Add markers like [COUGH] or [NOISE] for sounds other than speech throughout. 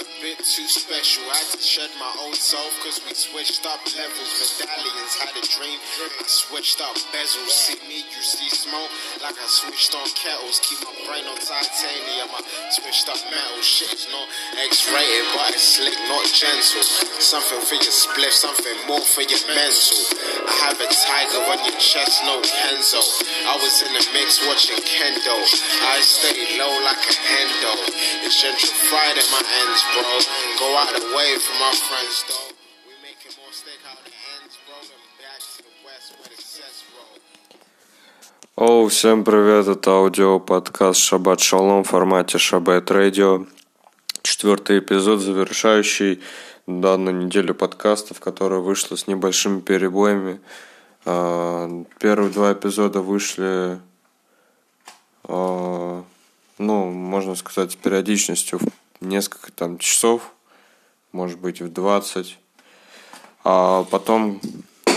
a bit too special. I had to shed my old self cause we switched up levels. Medallions had a dream. I switched up bezels. See me, you see smoke like I switched on kettles. Keep my brain on titanium. I switched up metal. Shit's not X-rated, but it's slick, not gentle. Something for your spliff, something more for your mental. I have a tiger on your chest, no Kenzo. I was in the mix watching Kendo. I stay low like a endo. It's gentrified in my ends, bro. Go out the way for my friends, though. We making more steak out the ends, bro. And back to the west where the sets roll. Оу, всем привет, это аудиоподкаст Шаббат Шалом в формате Шаббат Радио. Четвертый эпизод, завершающий данную неделю подкастов, которая вышла с небольшими перебоями. А, Первые два эпизода вышли, а, ну, можно сказать, с периодичностью несколько там часов, может быть, в 20. А потом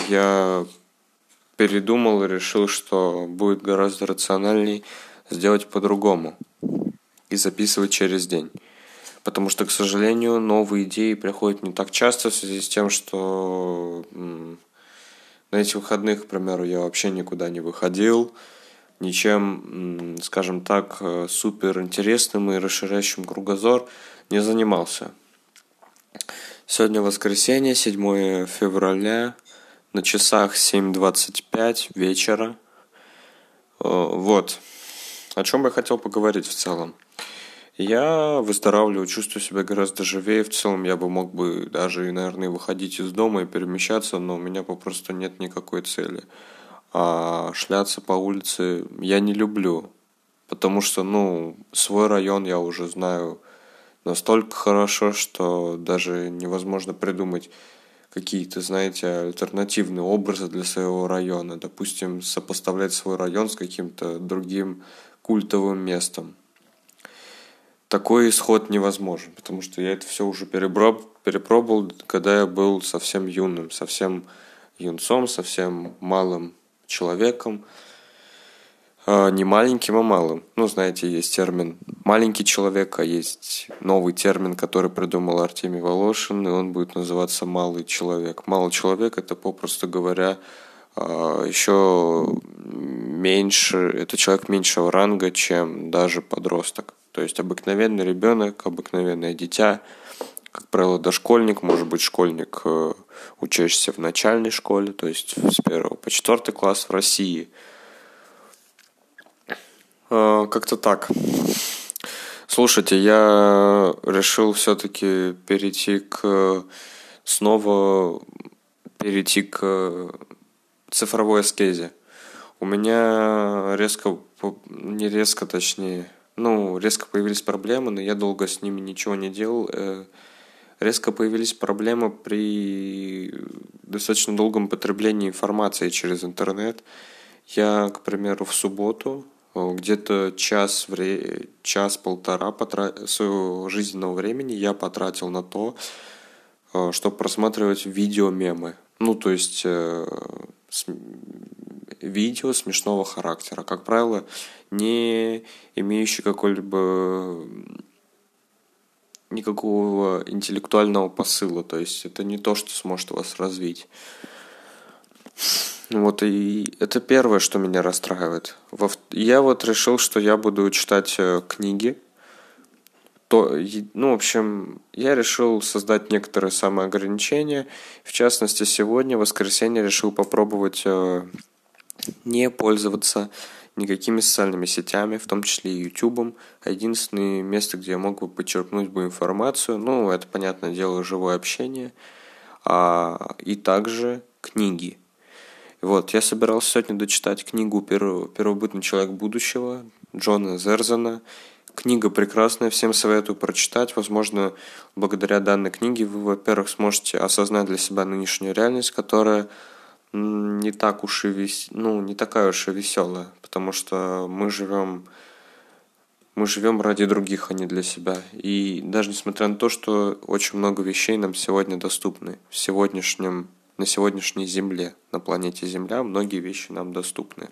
я передумал и решил, что будет гораздо рациональней сделать по-другому и записывать через день. Потому что, к сожалению, новые идеи приходят не так часто в связи с тем, что на этих выходных, к примеру, я вообще никуда не выходил, ничем, скажем так, э, супер интересным и расширяющим кругозор не занимался. Сегодня воскресенье, 7 февраля, на часах 7.25 вечера. Э, Вот. О чем я хотел поговорить в целом. Я выздоравливаю, чувствую себя гораздо живее. В целом я бы мог бы даже, наверное, выходить из дома и перемещаться, но у меня попросту нет никакой цели. А шляться по улице я не люблю, потому что, ну, свой район я уже знаю настолько хорошо, что даже невозможно придумать какие-то, знаете, альтернативные образы для своего района. Допустим, сопоставлять свой район с каким-то другим культовым местом. Такой исход невозможен, потому что я это все уже переброб- перепробовал, когда я был совсем юным, совсем юнцом, совсем малым человеком. А, Не маленьким, а малым. Ну, знаете, есть термин «маленький человек», а есть новый термин, который придумал Артемий Волошин, и он будет называться «малый человек». Малый человек – это, попросту говоря, а, еще меньше, это человек меньшего ранга, чем даже подросток. То есть обыкновенный ребенок, обыкновенное дитя, как правило, дошкольник, может быть, школьник, э, учащийся в начальной школе, то есть с первого по четвертый класс в России – Э, Как-то так. Слушайте, я решил все-таки перейти к снова перейти к цифровой аскезе. У меня резко, не резко, точнее, ну, резко появились проблемы, но я долго с ними ничего не делал. Э, Резко появились проблемы при достаточно долгом потреблении информации через интернет. Я, к примеру, в субботу э, где-то час, вре... час-полтора потра... своего жизненного времени я потратил на то, чтобы просматривать видео-мемы. Ну, то есть э, см- видео смешного характера. Как правило, не имеющие какой-либо никакого интеллектуального посыла. То есть это не то, что сможет вас развить. Вот и это первое, что меня расстраивает. Я вот решил, что я буду читать э, книги. То, ну, в общем, я решил создать некоторые самоограничения. В частности, сегодня, в воскресенье, решил попробовать э, не пользоваться никакими социальными сетями, в том числе и YouTube. Единственное место, где я мог бы подчеркнуть бы информацию, ну, это, понятное дело, живое общение, а, и также книги. Вот, я собирался сегодня дочитать книгу «Перво- «Первобытный человек будущего» Джона Зерзена. Книга прекрасная, всем советую прочитать. Возможно, благодаря данной книге вы, во-первых, сможете осознать для себя нынешнюю реальность, которая не так уж и вес... ну, не такая уж и веселая, потому что мы живем мы живем ради других, а не для себя. И даже несмотря на то, что очень много вещей нам сегодня доступны, в сегодняшнем, на сегодняшней Земле, на планете Земля, многие вещи нам доступны.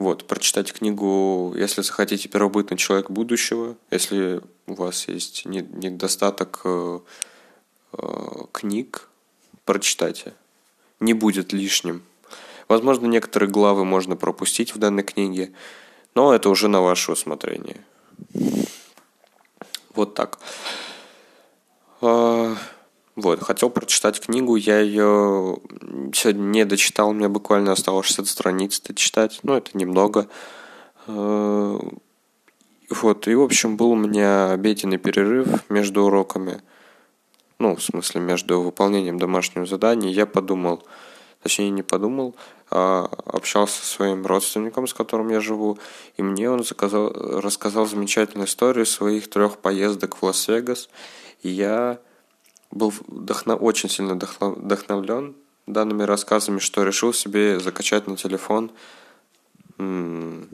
Вот, прочитать книгу, если захотите «Первобытный человек будущего», если у вас есть недостаток э, э, книг, прочитайте. Не будет лишним. Возможно, некоторые главы можно пропустить в данной книге, но это уже на ваше усмотрение. Вот так. А, вот, хотел прочитать книгу, я ее сегодня не дочитал, мне буквально осталось 60 страниц дочитать, но это немного. А, вот, и, в общем, был у меня обеденный перерыв между уроками, ну, в смысле, между выполнением домашнего задания, я подумал, точнее, не подумал, а общался со своим родственником, с которым я живу, и мне он заказал, рассказал замечательную историю своих трех поездок в Лас-Вегас, и я был вдохно, очень сильно вдохновлен данными рассказами, что решил себе закачать на телефон GTA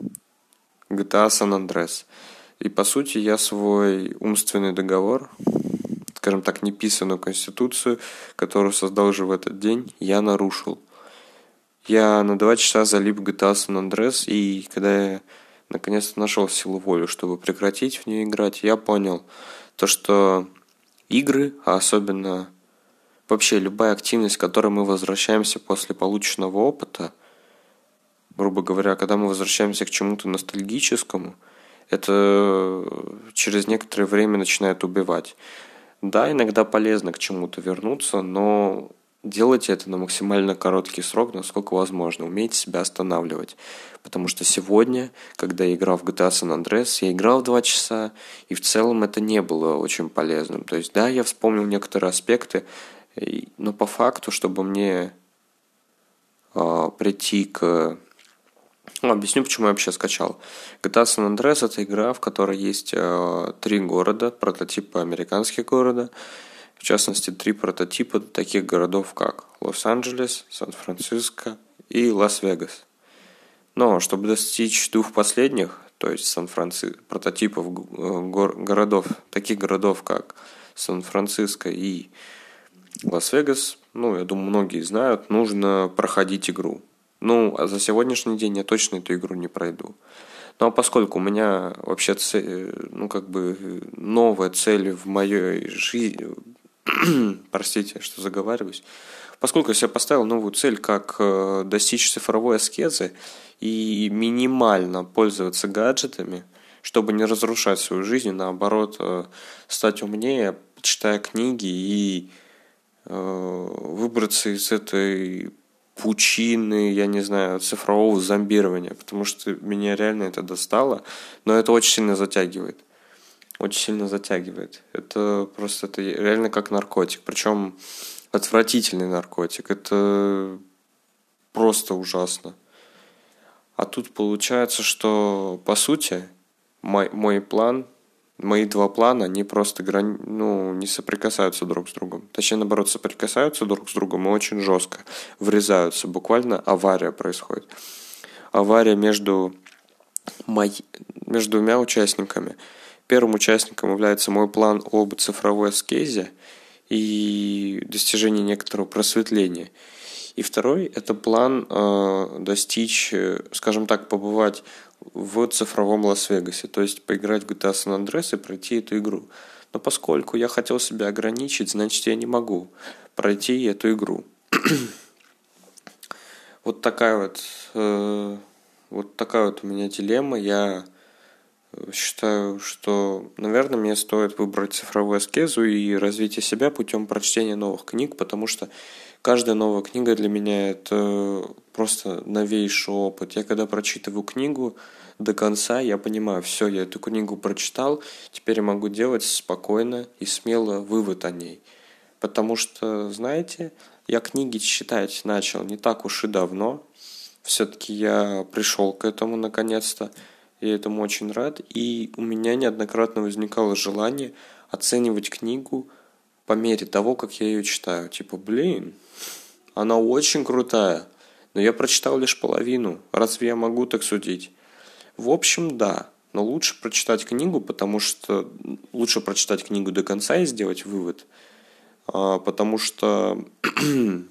San Andreas. И по сути я свой умственный договор, скажем так, неписанную конституцию, которую создал уже в этот день, я нарушил. Я на два часа залип GTA San Andreas, и когда я наконец-то нашел силу воли, чтобы прекратить в нее играть, я понял то, что игры, а особенно вообще любая активность, к которой мы возвращаемся после полученного опыта, грубо говоря, когда мы возвращаемся к чему-то ностальгическому, это через некоторое время начинает убивать. Да, иногда полезно к чему-то вернуться, но делайте это на максимально короткий срок, насколько возможно. Умейте себя останавливать. Потому что сегодня, когда я играл в GTA San Andreas, я играл два часа, и в целом это не было очень полезным. То есть, да, я вспомнил некоторые аспекты, но по факту, чтобы мне э, прийти к... Ну, объясню, почему я вообще скачал. GTA San Andreas — это игра, в которой есть э, три города, прототипы американских города, в частности, три прототипа таких городов, как Лос-Анджелес, Сан-Франциско и Лас-Вегас. Но чтобы достичь двух последних, то есть Сан-Франциско, прототипов э, гор- городов, таких городов, как Сан-Франциско и Лас-Вегас, ну, я думаю, многие знают, нужно проходить игру. Ну, а за сегодняшний день я точно эту игру не пройду. Ну, а поскольку у меня вообще цель, ну, как бы новая цель в моей жизни, [CLEARS THROAT] простите, что заговариваюсь, поскольку я себе поставил новую цель, как э, достичь цифровой аскезы и минимально пользоваться гаджетами, чтобы не разрушать свою жизнь, наоборот, э, стать умнее, читая книги и э, выбраться из этой пучины, я не знаю, цифрового зомбирования, потому что меня реально это достало, но это очень сильно затягивает очень сильно затягивает. Это просто это реально как наркотик. Причем отвратительный наркотик. Это просто ужасно. А тут получается, что по сути мой, мой план, мои два плана, они просто грани... ну, не соприкасаются друг с другом. Точнее, наоборот, соприкасаются друг с другом и очень жестко врезаются. Буквально авария происходит. Авария между, мой... между двумя участниками – Первым участником является мой план об цифровой аскезе и достижении некоторого просветления. И второй – это план э, достичь, скажем так, побывать в цифровом Лас-Вегасе, то есть поиграть в GTA San Andreas и пройти эту игру. Но поскольку я хотел себя ограничить, значит я не могу пройти эту игру. [CLEARS THROAT] вот такая вот, э, вот такая вот у меня дилемма. Я считаю, что, наверное, мне стоит выбрать цифровую аскезу и развитие себя путем прочтения новых книг, потому что каждая новая книга для меня это просто новейший опыт. Я когда прочитываю книгу до конца, я понимаю, все, я эту книгу прочитал, теперь я могу делать спокойно и смело вывод о ней. Потому что, знаете, я книги читать начал не так уж и давно. Все-таки я пришел к этому наконец-то. Я этому очень рад. И у меня неоднократно возникало желание оценивать книгу по мере того, как я ее читаю. Типа, блин, она очень крутая, но я прочитал лишь половину. Разве я могу так судить? В общем, да. Но лучше прочитать книгу, потому что лучше прочитать книгу до конца и сделать вывод. А, потому что [CLEARS THROAT]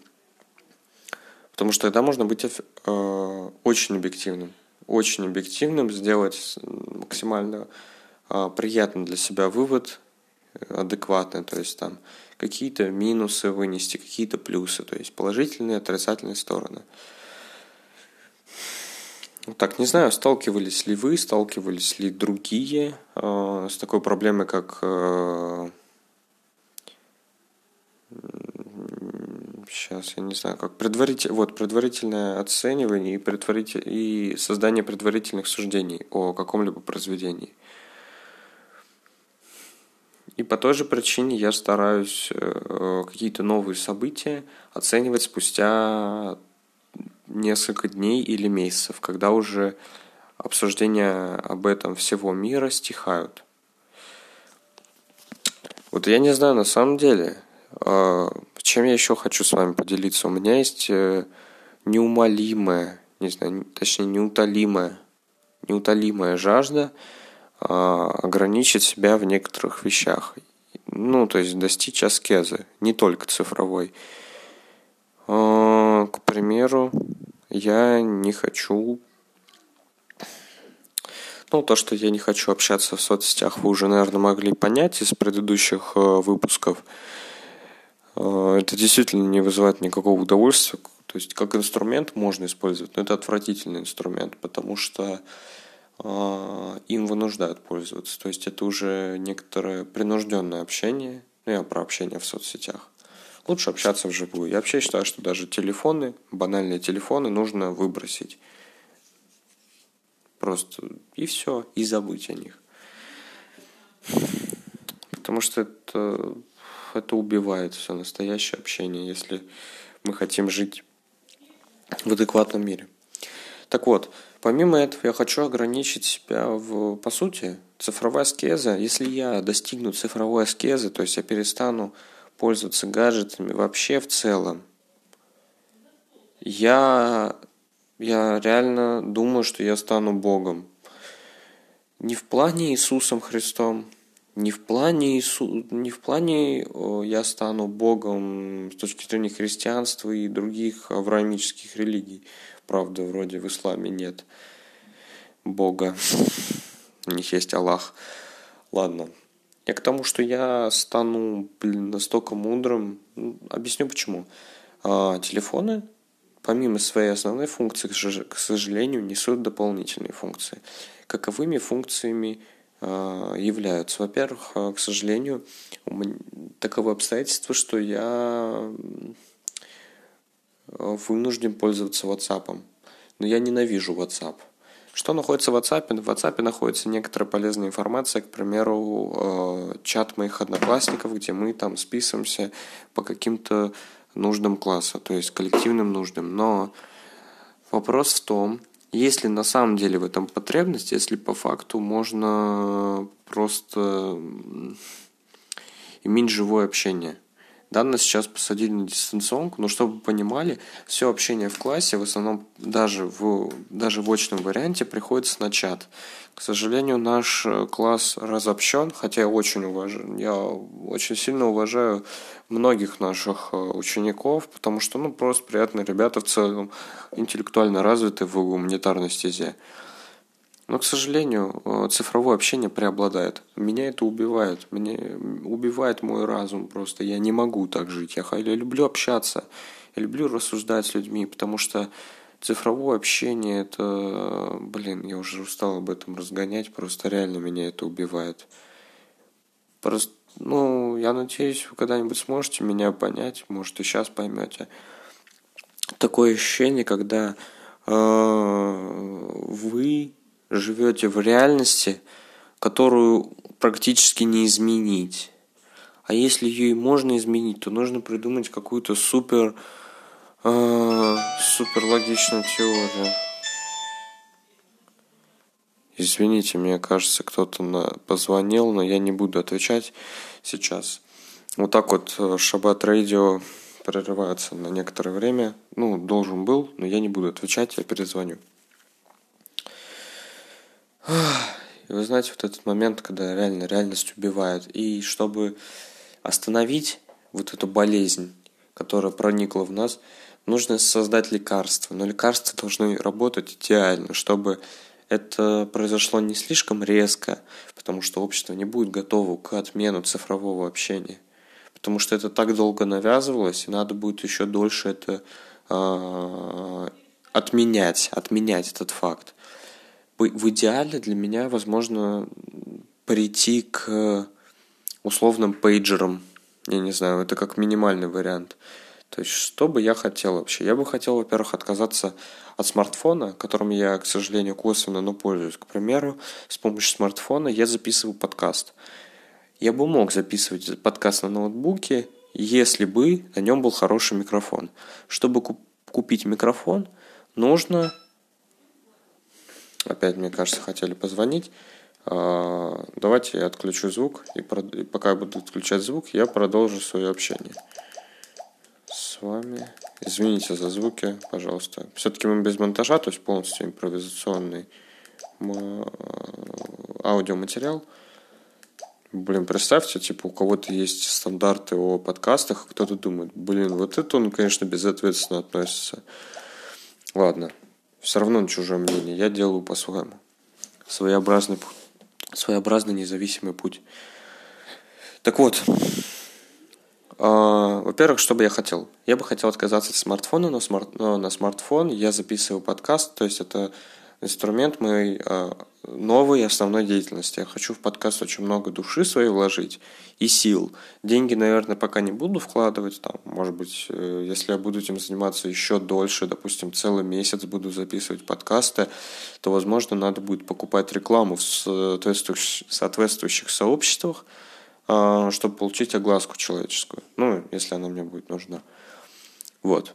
потому что тогда можно быть э, очень объективным очень объективным, сделать максимально а, приятный для себя вывод, адекватный, то есть там какие-то минусы вынести, какие-то плюсы, то есть положительные, отрицательные стороны. Так, не знаю, сталкивались ли вы, сталкивались ли другие э, с такой проблемой, как э, сейчас я не знаю, как предваритель, вот предварительное оценивание и предваритель и создание предварительных суждений о каком-либо произведении. И по той же причине я стараюсь э, какие-то новые события оценивать спустя несколько дней или месяцев, когда уже обсуждения об этом всего мира стихают. Вот я не знаю, на самом деле, э, чем я еще хочу с вами поделиться. У меня есть э, неумолимая, не знаю, точнее неутолимая, неутолимая жажда ограничить себя в некоторых вещах. Ну, то есть достичь аскезы, не только цифровой. А, к примеру, я не хочу... Ну, то, что я не хочу общаться в соцсетях, вы уже, наверное, могли понять из предыдущих э, выпусков. Э, это действительно не вызывает никакого удовольствия. То есть, как инструмент можно использовать, но это отвратительный инструмент, потому что им вынуждают пользоваться. То есть, это уже некоторое принужденное общение. Ну, я про общение в соцсетях лучше общаться вживую. Я вообще считаю, что даже телефоны, банальные телефоны нужно выбросить. Просто и все, и забыть о них. Потому что это, это убивает все настоящее общение, если мы хотим жить в адекватном мире. Так вот, помимо этого я хочу ограничить себя в, по сути, цифровая аскеза. Если я достигну цифровой аскезы, то есть я перестану пользоваться гаджетами вообще в целом. Я, я реально думаю, что я стану Богом. Не в плане Иисусом Христом, не в плане Иису... не в плане я стану Богом с точки зрения христианства и других авраамических религий. Правда, вроде в исламе нет Бога. [LAUGHS] У них есть Аллах. Ладно. Я к тому, что я стану, блин, настолько мудрым. Объясню почему. А, телефоны, помимо своей основной функции, к сожалению, несут дополнительные функции. Каковыми функциями а, являются? Во-первых, а, к сожалению, таково обстоятельство, что я вынужден пользоваться WhatsApp. Но я ненавижу WhatsApp. Что находится в WhatsApp? В WhatsApp находится некоторая полезная информация, к примеру, э, чат моих одноклассников, где мы там списываемся по каким-то нуждам класса, то есть коллективным нуждам. Но вопрос в том, есть ли на самом деле в этом потребность, если по факту можно просто иметь живое общение – да, сейчас посадили на дистанционку, но чтобы вы понимали, все общение в классе в основном даже в, даже в очном варианте приходится на чат. К сожалению, наш э, класс разобщен, хотя я очень уважаю, я очень сильно уважаю многих наших э, учеников, потому что, ну, просто приятные ребята в целом, интеллектуально развиты в гуманитарной стезе. Но, к сожалению, э, цифровое общение преобладает. Меня это убивает. Мне убивает мой разум просто. Я не могу так жить. Я, я люблю общаться. Я люблю рассуждать с людьми, потому что цифровое общение это, блин, я уже устал об этом разгонять, просто реально меня это убивает. Просто, ну, я надеюсь, вы когда-нибудь сможете меня понять, может, и сейчас поймете. Такое ощущение, когда э, вы живете в реальности, которую практически не изменить. А если ее и можно изменить, то нужно придумать какую-то супер, э, супер логичную теорию. Извините, мне кажется, кто-то на... позвонил, но я не буду отвечать сейчас. Вот так вот э, Шаббат Радио прерывается на некоторое время. Ну, должен был, но я не буду отвечать, я перезвоню. И вы знаете, вот этот момент, когда реально реальность убивает. И чтобы остановить вот эту болезнь, которая проникла в нас, нужно создать лекарства, но лекарства должны работать идеально, чтобы это произошло не слишком резко, потому что общество не будет готово к отмену цифрового общения. Потому что это так долго навязывалось, и надо будет еще дольше это э, отменять, отменять этот факт. В идеале для меня возможно прийти к условным пейджерам. Я не знаю, это как минимальный вариант. То есть, что бы я хотел вообще? Я бы хотел, во-первых, отказаться от смартфона, которым я, к сожалению, косвенно, но пользуюсь. К примеру, с помощью смартфона я записываю подкаст. Я бы мог записывать подкаст на ноутбуке, если бы на нем был хороший микрофон. Чтобы купить микрофон, нужно... Опять, мне кажется, хотели позвонить. А, давайте я отключу звук, и пока я буду отключать звук, я продолжу свое общение с вами. Извините за звуки, пожалуйста. Все-таки мы без монтажа, то есть полностью импровизационный аудиоматериал. Блин, представьте, типа у кого-то есть стандарты о подкастах, кто-то думает, блин, вот это он, конечно, безответственно относится. Ладно, все равно на чужое мнение, я делаю по-своему. Своеобразный, своеобразный независимый путь. Так вот, а, во-первых, что бы я хотел? Я бы хотел отказаться от смартфона, но, смарт, но на смартфон я записываю подкаст, то есть это инструмент моей а, новой основной деятельности. Я хочу в подкаст очень много души своей вложить и сил. Деньги, наверное, пока не буду вкладывать. Там, может быть, э, если я буду этим заниматься еще дольше, допустим, целый месяц буду записывать подкасты, то, возможно, надо будет покупать рекламу в соответствующих, соответствующих сообществах, а, чтобы получить огласку человеческую. Ну, если она мне будет нужна. Вот.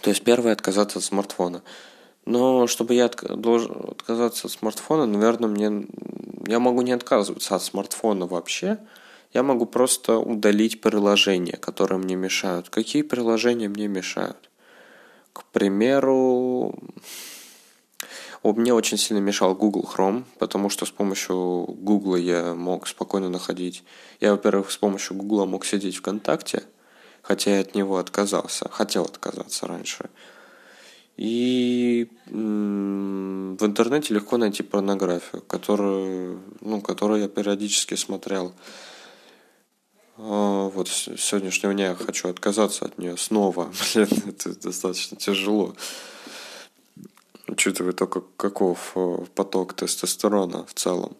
То есть первое отказаться от смартфона. Но чтобы я должен отказаться от смартфона, наверное, мне я могу не отказываться от смартфона вообще. Я могу просто удалить приложения, которые мне мешают. Какие приложения мне мешают? К примеру, мне очень сильно мешал Google Chrome, потому что с помощью Google я мог спокойно находить... Я, во-первых, с помощью Google мог сидеть ВКонтакте, хотя я от него отказался, хотел отказаться раньше. И в интернете легко найти порнографию, которую, ну, которую я периодически смотрел. А, вот с сегодняшнего дня я хочу отказаться от нее снова. [LAUGHS] Блин, это достаточно тяжело учитывая то, как, каков э, поток тестостерона в целом.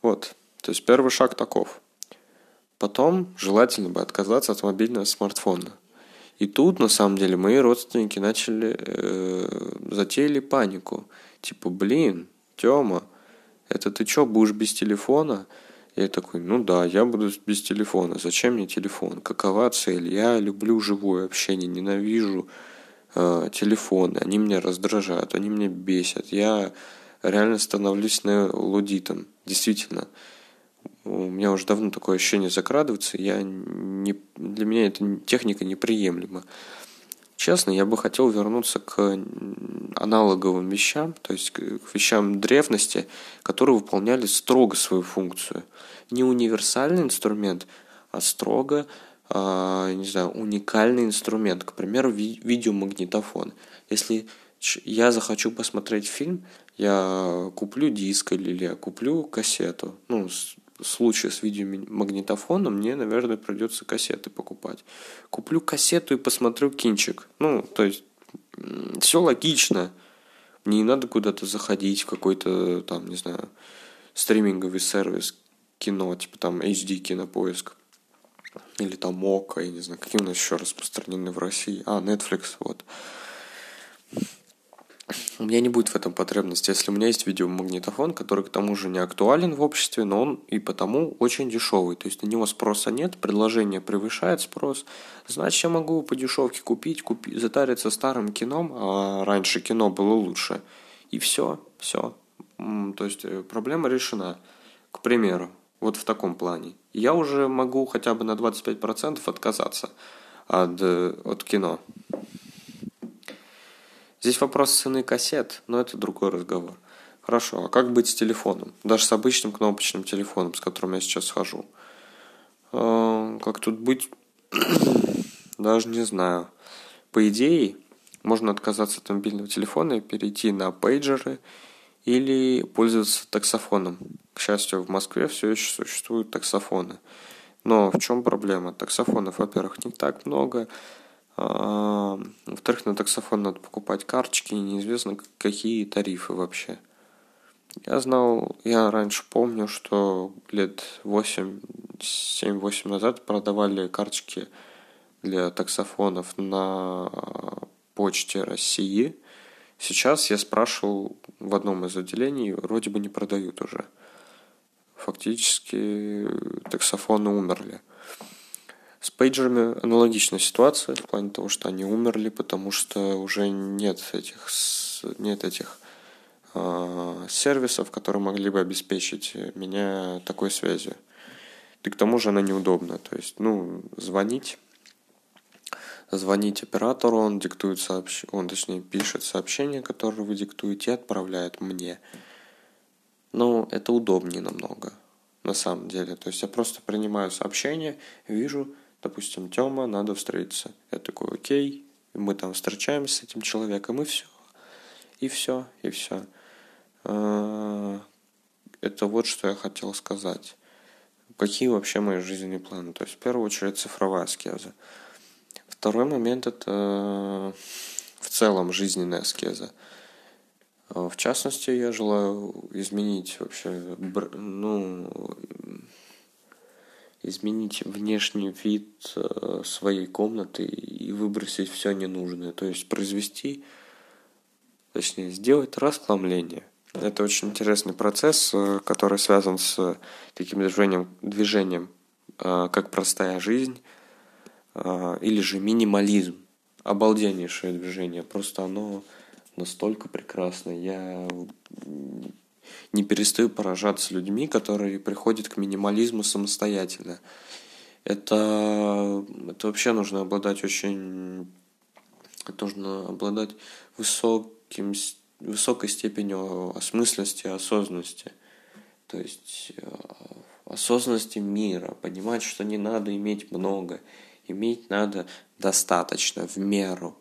Вот, то есть первый шаг таков. Потом желательно бы отказаться от мобильного смартфона. И тут, на самом деле, мои родственники начали, э, затеяли панику. Типа, блин, Тёма, это ты чё, будешь без телефона? Я такой, ну да, я буду без телефона. Зачем мне телефон? Какова цель? Я люблю живое общение, ненавижу э, телефоны, они меня раздражают, они меня бесят. Я реально становлюсь лудитом, действительно. У меня уже давно такое ощущение закрадывается, я не, для меня эта техника неприемлема. Честно, я бы хотел вернуться к аналоговым вещам, то есть к вещам древности, которые выполняли строго свою функцию. Не универсальный инструмент, а строго э, не знаю, уникальный инструмент, к примеру, ви- видеомагнитофон. Если я захочу посмотреть фильм, я куплю диск или я куплю кассету. Ну, случае с видеомагнитофоном мне, наверное, придется кассеты покупать. Куплю кассету и посмотрю кинчик. Ну, то есть, все логично. Мне не надо куда-то заходить в какой-то, там, не знаю, стриминговый сервис кино, типа там HD кинопоиск или там Мока, я не знаю, какие у нас еще распространены в России. А, Netflix, вот. У меня не будет в этом потребности, если у меня есть видеомагнитофон, который к тому же не актуален в обществе, но он и потому очень дешевый. То есть на него спроса нет, предложение превышает спрос. Значит, я могу по дешевке купить, купить, затариться старым кином, а раньше кино было лучше. И все, все. То есть э, проблема решена. К примеру, вот в таком плане. Я уже могу хотя бы на 25% отказаться от, от кино. Здесь вопрос цены кассет, но это другой разговор. Хорошо, а как быть с телефоном? Даже с обычным кнопочным телефоном, с которым я сейчас хожу. Э, как тут быть? [CLEARS THROAT] Даже не знаю. по идее, можно отказаться от мобильного телефона и перейти на пейджеры или пользоваться таксофоном. К счастью, в Москве все еще существуют таксофоны. Но в чем проблема? Таксофонов, во-первых, не так много. Во-вторых, на таксофон надо покупать карточки, и неизвестно, какие тарифы вообще. Я знал, я раньше помню, что лет 8, 7-8 назад продавали карточки для таксофонов на почте России. Сейчас я спрашивал в одном из отделений, вроде бы не продают уже. Фактически таксофоны умерли. С пейджерами аналогичная ситуация в плане того, что они умерли, потому что уже нет этих, нет этих э, сервисов, которые могли бы обеспечить меня такой связью. И к тому же она неудобна. То есть, ну, звонить, звонить оператору, он диктует сообщение, он, точнее, пишет сообщение, которое вы диктуете, и отправляет мне. Но это удобнее намного, на самом деле. То есть я просто принимаю сообщение, вижу, допустим, Тёма, надо встретиться. Я такой, окей, мы там встречаемся с этим человеком, и все. И все, и все. А, это вот что я хотел сказать. Какие вообще мои жизненные планы? То есть, в первую очередь, цифровая аскеза. Второй момент – это в целом жизненная аскеза. В частности, я желаю изменить вообще, ну, изменить внешний вид э, своей комнаты и выбросить все ненужное. То есть произвести, точнее, сделать расхламление. Это очень интересный процесс, э, который связан с таким движением, движением э, как простая жизнь или же минимализм. Обалденнейшее движение. Просто оно настолько прекрасное. Я не перестаю поражаться людьми, которые приходят к минимализму самостоятельно. Это, это вообще нужно обладать очень... Нужно обладать высоким, высокой степенью осмысленности и осознанности. То есть э, осознанности мира, понимать, что не надо иметь много, иметь надо достаточно, в меру.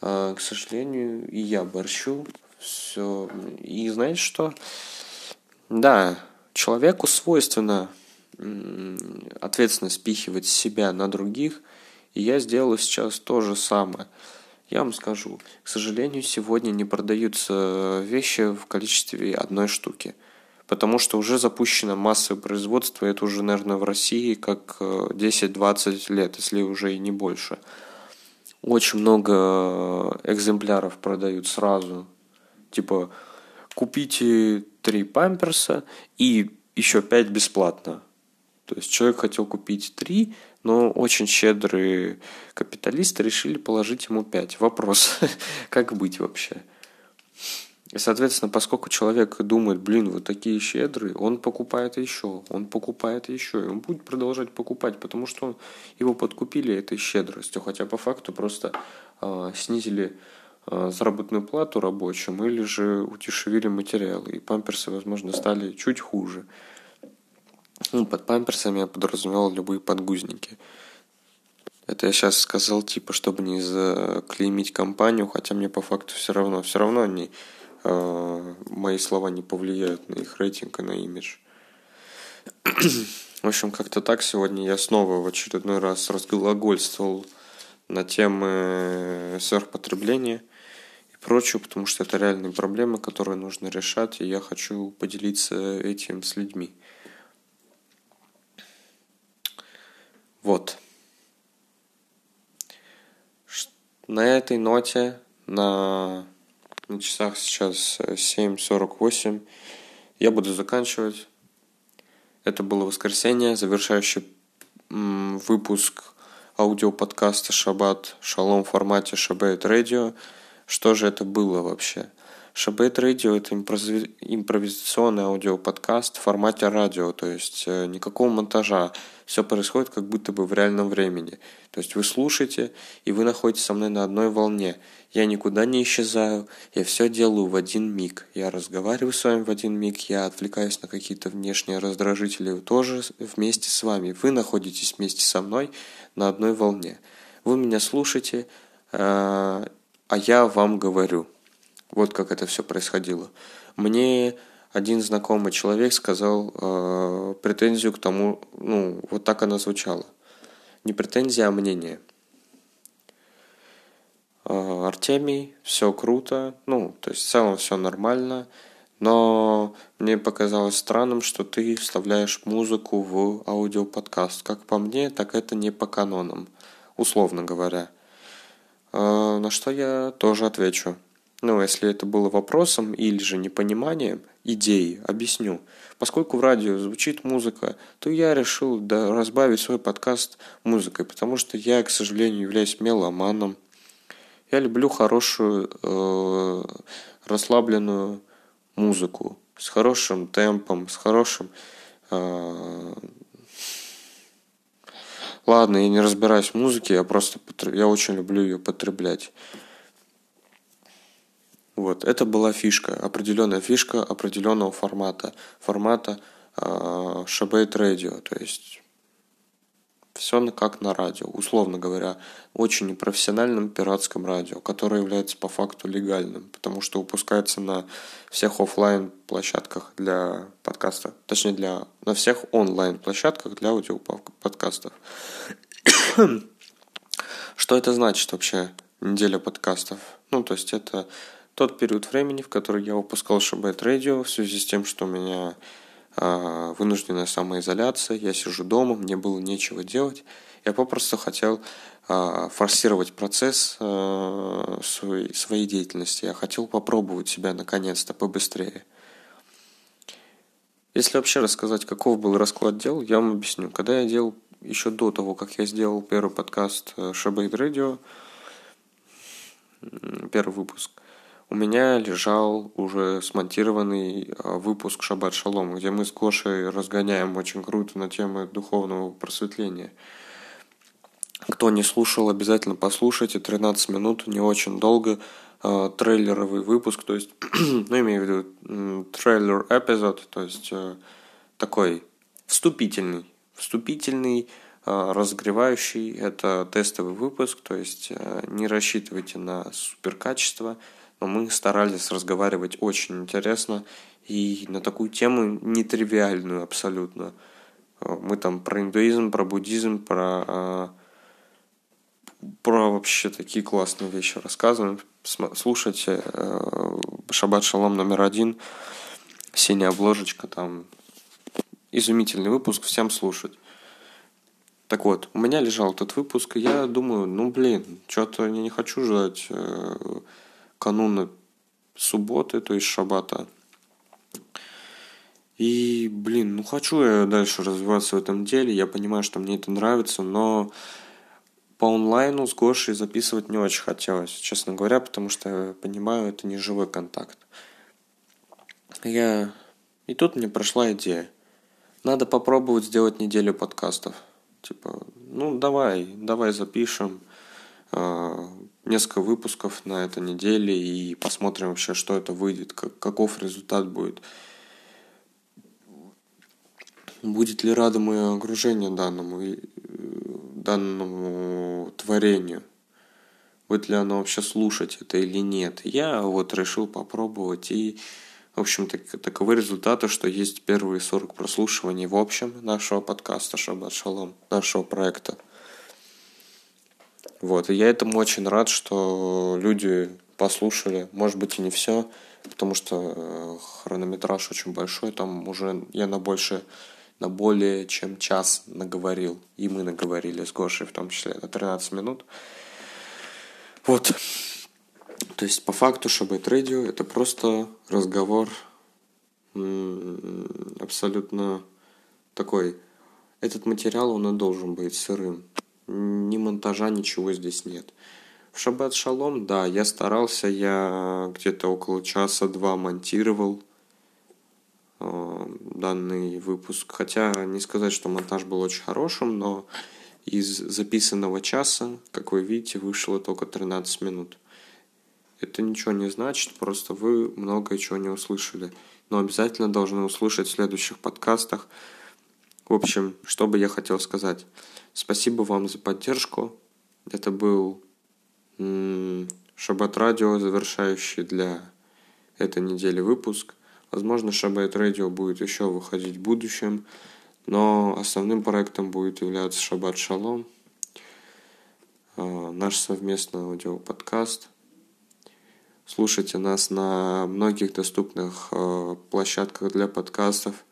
А, к сожалению, и я борщу все. И знаете что? Да, человеку свойственно ответственность спихивать себя на других, и я сделаю сейчас то же самое. Я вам скажу, к сожалению, сегодня не продаются вещи в количестве одной штуки, потому что уже запущено массовое производство, это уже, наверное, в России как 10-20 лет, если уже и не больше. Очень много экземпляров продают сразу, типа купите три памперса и еще пять бесплатно. То есть человек хотел купить три, но очень щедрые капиталисты решили положить ему пять. Вопрос, [LAUGHS] как быть вообще? И, соответственно, поскольку человек думает, блин, вот такие щедрые, он покупает еще, он покупает еще, и он будет продолжать покупать, потому что его подкупили этой щедростью, хотя по факту просто э, снизили заработную плату рабочим или же удешевили материалы, и памперсы, возможно, стали чуть хуже. Ну, под памперсами я подразумевал любые подгузники. Это я сейчас сказал, типа, чтобы не заклеймить компанию, хотя мне по факту все равно. Все равно они, э, мои слова не повлияют на их рейтинг и на имидж. В общем, как-то так сегодня я снова в очередной раз разглагольствовал на темы сверхпотребления – прочее, потому что это реальные проблемы, которые нужно решать, и я хочу поделиться этим с людьми. Вот. На этой ноте, на, на часах сейчас 7.48, я буду заканчивать. Это было воскресенье, завершающий выпуск аудиоподкаста «Шаббат Шалом» в формате «Шаббат Радио». Что же это было вообще? Шабет Радио – это импровизационный аудиоподкаст в формате радио, то есть э, никакого монтажа. Все происходит как будто бы в реальном времени. То есть вы слушаете, и вы находитесь со мной на одной волне. Я никуда не исчезаю, я все делаю в один миг. Я разговариваю с вами в один миг, я отвлекаюсь на какие-то внешние раздражители тоже вместе с вами. Вы находитесь вместе со мной на одной волне. Вы меня слушаете, а я вам говорю. Вот как это все происходило. Мне один знакомый человек сказал э, претензию к тому, ну, вот так она звучала. Не претензия, а мнение. Э, Артемий, все круто, ну, то есть в целом все нормально, но мне показалось странным, что ты вставляешь музыку в аудиоподкаст. Как по мне, так это не по канонам, условно говоря. Э, на что я тоже отвечу. Ну, если это было вопросом или же непониманием идеи, объясню. Поскольку в радио звучит музыка, то я решил да, разбавить свой подкаст музыкой, потому что я, к сожалению, являюсь меломаном. Я люблю хорошую, э, расслабленную музыку с хорошим темпом, с хорошим... Э, Ладно, я не разбираюсь в музыке, я просто я очень люблю ее потреблять. Вот, это была фишка, определенная фишка определенного формата, формата э, Shabbat Radio, то есть все как на радио, условно говоря, очень непрофессиональном пиратском радио, которое является по факту легальным, потому что выпускается на всех офлайн площадках для подкаста, точнее для на всех онлайн площадках для аудиоподкастов. [COUGHS] Что это значит вообще неделя подкастов? Ну, то есть это тот период времени, в который я выпускал Шабайт Радио в связи с тем, что у меня вынужденная самоизоляция, я сижу дома, мне было нечего делать. Я попросту хотел э, форсировать процесс э, своей, своей деятельности. Я хотел попробовать себя наконец-то побыстрее. Если вообще рассказать, каков был расклад дел, я вам объясню. Когда я делал еще до того, как я сделал первый подкаст Шабайт Радио, первый выпуск – у меня лежал уже смонтированный а, выпуск «Шаббат Шалом», где мы с Гошей разгоняем очень круто на тему духовного просветления. Кто не слушал, обязательно послушайте. 13 минут, не очень долго. А, трейлеровый выпуск, то есть, [CLEARS THROAT] ну, имею в виду трейлер эпизод, то есть э, такой вступительный, вступительный, а, разогревающий. Это тестовый выпуск, то есть э, не рассчитывайте на суперкачество качество мы старались разговаривать очень интересно и на такую тему нетривиальную абсолютно. Э, мы там про индуизм, про буддизм, про, э, про вообще такие классные вещи рассказываем. Слушайте э, Шаббат Шалом номер один, синяя обложечка, там изумительный выпуск, всем слушать. Так вот, у меня лежал этот выпуск, и я думаю, ну блин, что-то я не хочу ждать кануна субботы, то есть шабата. И, блин, ну хочу я дальше развиваться в этом деле, я понимаю, что мне это нравится, но по онлайну с Гошей записывать не очень хотелось, честно говоря, потому что я понимаю, это не живой контакт. Я... И тут мне прошла идея. Надо попробовать сделать неделю подкастов. Типа, ну давай, давай запишем. Несколько выпусков на этой неделе и посмотрим вообще, что это выйдет, как, каков результат будет. Будет ли рада мое окружение данному, данному творению? Будет ли оно вообще слушать это или нет? Я вот решил попробовать и в общем, так, таковы результаты, что есть первые 40 прослушиваний в общем нашего подкаста «Шаббат Шалом», нашего проекта. Вот, и я этому очень рад, что люди послушали, может быть и не все, потому что э, хронометраж очень большой, там уже я на больше, на более чем час наговорил, и мы наговорили с Гошей в том числе, на 13 минут. Вот. То есть, по факту, Шабайт Радио – это просто разговор абсолютно такой. Этот материал, он и должен быть сырым ни монтажа, ничего здесь нет. В Шаббат Шалом, да, я старался, я где-то около часа-два монтировал э, данный выпуск. Хотя не сказать, что монтаж был очень хорошим, но из записанного часа, как вы видите, вышло только 13 минут. Это ничего не значит, просто вы много чего не услышали. Но обязательно должны услышать в следующих подкастах. В общем, что бы я хотел сказать. Спасибо вам за поддержку. Это был Шаббат Радио, завершающий для этой недели выпуск. Возможно, Шаббат Радио будет еще выходить в будущем, но основным проектом будет являться Шаббат Шалом, э, наш совместный аудиоподкаст. Слушайте нас на многих доступных э, площадках для подкастов,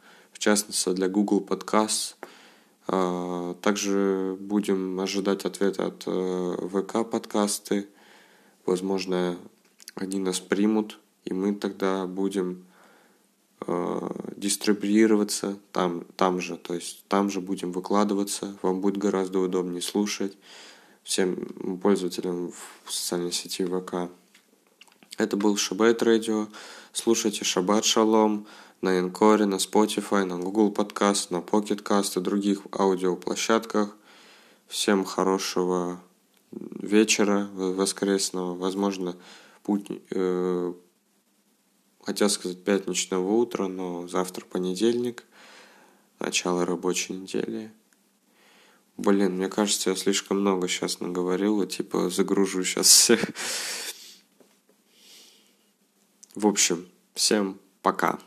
частности для Google Podcasts. Э, также будем ожидать ответа от ВК подкасты. Возможно, они нас примут, и мы тогда будем э, дистрибьюироваться там, там же, то есть там же будем выкладываться, вам будет гораздо удобнее слушать всем пользователям в социальной сети ВК. Это был Шаббат Радио. Слушайте Шаббат Шалом на Энкоре, на Spotify, на Google Podcast, на Pocket Cast и других аудиоплощадках. Всем хорошего вечера воскресного, возможно, путь, э, хотел сказать пятничного утра, но завтра понедельник, начало рабочей недели. Блин, мне кажется, я слишком много сейчас наговорил, и типа загружу сейчас всех. В общем, всем пока.